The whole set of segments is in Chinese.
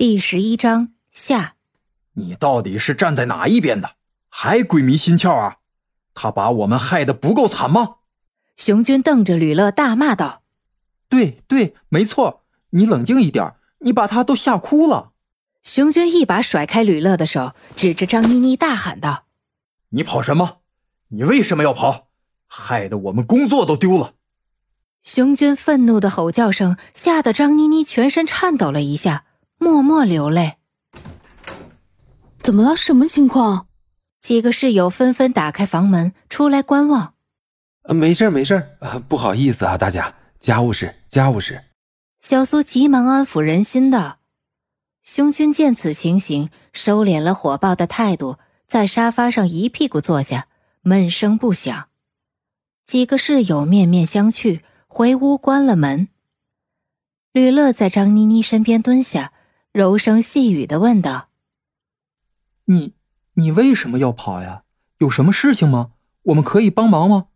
第十一章下，你到底是站在哪一边的？还鬼迷心窍啊？他把我们害得不够惨吗？熊军瞪着吕乐大骂道：“对对，没错，你冷静一点，你把他都吓哭了。”熊军一把甩开吕乐的手，指着张妮妮大喊道：“你跑什么？你为什么要跑？害得我们工作都丢了！”熊军愤怒的吼叫声吓得张妮妮全身颤抖了一下。默默流泪。怎么了？什么情况？几个室友纷纷打开房门出来观望。没事没事不好意思啊，大家，家务事，家务事。小苏急忙安抚人心道。熊军见此情形，收敛了火爆的态度，在沙发上一屁股坐下，闷声不响。几个室友面面相觑，回屋关了门。吕乐在张妮妮身边蹲下。柔声细语的问道：“你，你为什么要跑呀？有什么事情吗？我们可以帮忙吗？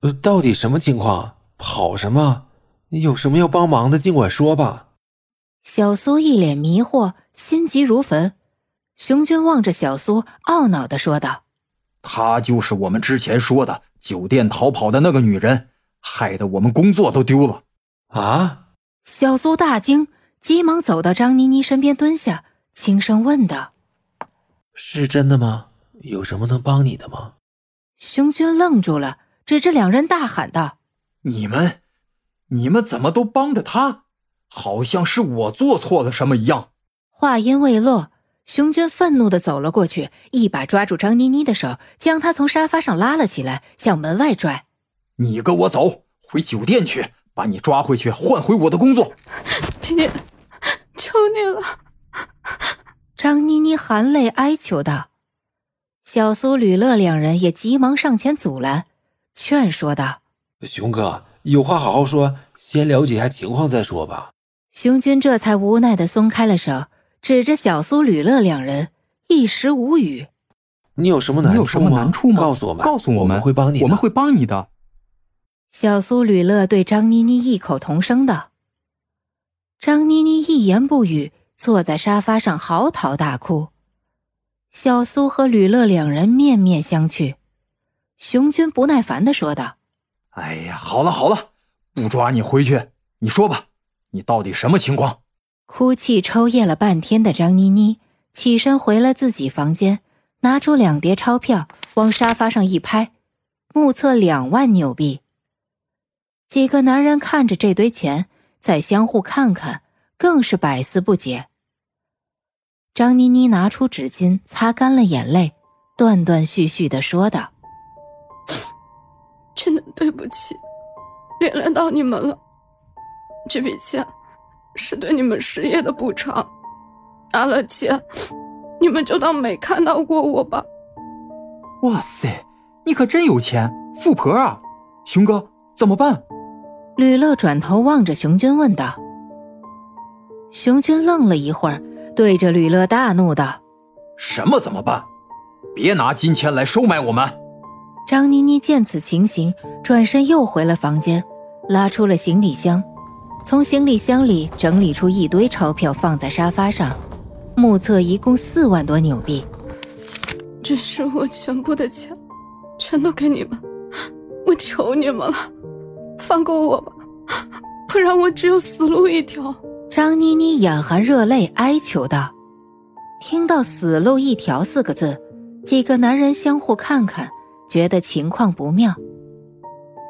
呃，到底什么情况？跑什么？有什么要帮忙的，尽管说吧。”小苏一脸迷惑，心急如焚。熊军望着小苏，懊恼的说道：“她就是我们之前说的酒店逃跑的那个女人，害得我们工作都丢了。”啊！小苏大惊。急忙走到张妮妮身边，蹲下，轻声问道：“是真的吗？有什么能帮你的吗？”熊军愣住了，指着两人大喊道：“你们，你们怎么都帮着他？好像是我做错了什么一样。”话音未落，熊军愤怒的走了过去，一把抓住张妮妮的手，将她从沙发上拉了起来，向门外拽：“你跟我走，回酒店去，把你抓回去，换回我的工作。”别。求你了，张妮妮含泪哀求道。小苏、吕乐两人也急忙上前阻拦，劝说道：“熊哥，有话好好说，先了解一下情况再说吧。”熊军这才无奈的松开了手，指着小苏、吕乐两人，一时无语。你有什么难处吗？有什么难处吗？告诉我们，告诉我们，会帮你，我们会帮你的。小苏、吕乐对张妮妮异口同声道。张妮妮一言不语，坐在沙发上嚎啕大哭。小苏和吕乐两人面面相觑。熊军不耐烦的说道：“哎呀，好了好了，不抓你回去，你说吧，你到底什么情况？”哭泣抽噎了半天的张妮妮起身回了自己房间，拿出两叠钞票往沙发上一拍，目测两万纽币。几个男人看着这堆钱。再相互看看，更是百思不解。张妮妮拿出纸巾擦干了眼泪，断断续续的说道：“真的对不起，连累到你们了。这笔钱是对你们失业的补偿，拿了钱，你们就当没看到过我吧。”哇塞，你可真有钱，富婆啊！熊哥，怎么办？吕乐转头望着熊军问道：“熊军愣了一会儿，对着吕乐大怒道：‘什么怎么办？别拿金钱来收买我们！’”张妮妮见此情形，转身又回了房间，拉出了行李箱，从行李箱里整理出一堆钞票，放在沙发上，目测一共四万多纽币。这是我全部的钱，全都给你们，我求你们了。放过我吧，不然我只有死路一条。张妮妮眼含热泪哀求道。听到“死路一条”四个字，几个男人相互看看，觉得情况不妙。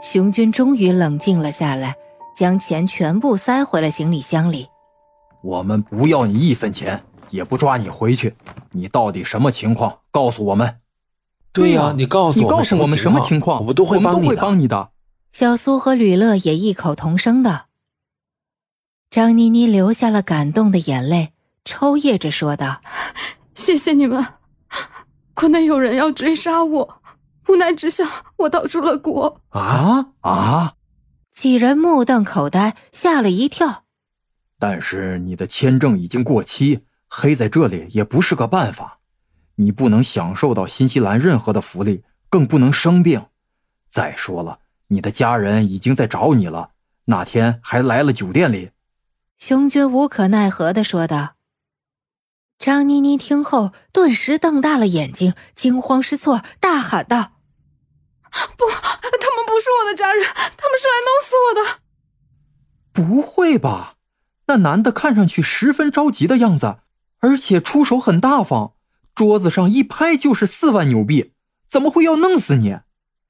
熊军终于冷静了下来，将钱全部塞回了行李箱里。我们不要你一分钱，也不抓你回去。你到底什么情况？告诉我们。对呀，你告诉你告诉我们什么情况，我们都会帮你的。小苏和吕乐也异口同声的。张妮妮流下了感动的眼泪，抽噎着说道：“谢谢你们，国内有人要追杀我，无奈之下我逃出了国。”啊啊！几人目瞪口呆，吓了一跳。但是你的签证已经过期，黑在这里也不是个办法。你不能享受到新西兰任何的福利，更不能生病。再说了。你的家人已经在找你了，那天还来了酒店里。熊军无可奈何的说道：“张妮妮听后，顿时瞪大了眼睛，惊慌失措，大喊道：“不，他们不是我的家人，他们是来弄死我的！”不会吧？那男的看上去十分着急的样子，而且出手很大方，桌子上一拍就是四万纽币，怎么会要弄死你？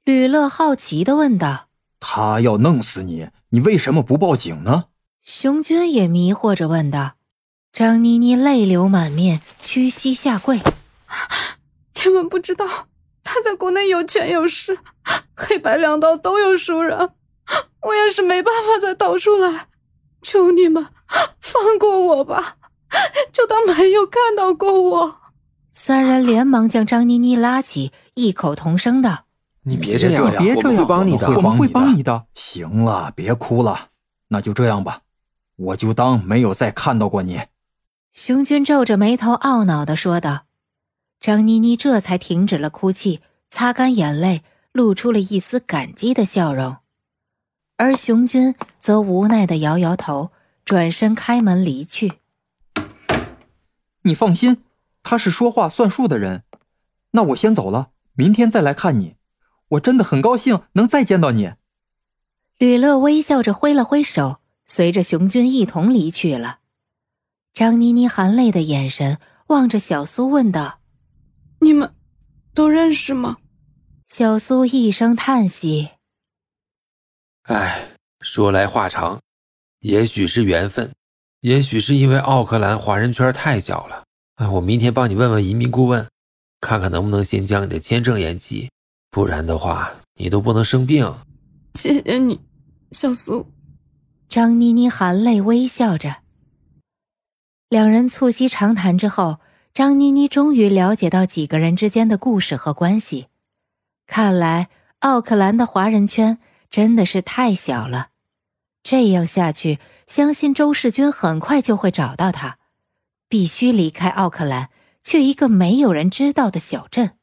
吕乐好奇的问道：“他要弄死你，你为什么不报警呢？”熊军也迷惑着问道。张妮妮泪流满面，屈膝下跪。你们不知道，他在国内有权有势，黑白两道都有熟人，我也是没办法再逃出来。求你们放过我吧，就当没有看到过我。三人连忙将张妮妮拉起，异口同声道：“你别这样，别这样，会帮你的，我们会帮你的。行了，别哭了，那就这样吧，我就当没有再看到过你。”熊军皱着眉头，懊恼的说道：“张妮妮这才停止了哭泣，擦干眼泪，露出了一丝感激的笑容。而熊军则无奈的摇摇头，转身开门离去。你放心，他是说话算数的人。那我先走了，明天再来看你。我真的很高兴能再见到你。”吕乐微笑着挥了挥手，随着熊军一同离去了。张妮妮含泪的眼神望着小苏，问道：“你们都认识吗？”小苏一声叹息：“哎，说来话长，也许是缘分，也许是因为奥克兰华人圈太小了。哎，我明天帮你问问移民顾问，看看能不能先将你的签证延期，不然的话，你都不能生病。”谢谢你，小苏。张妮妮含泪微笑着。两人促膝长谈之后，张妮妮终于了解到几个人之间的故事和关系。看来奥克兰的华人圈真的是太小了，这样下去，相信周世军很快就会找到他。必须离开奥克兰，去一个没有人知道的小镇。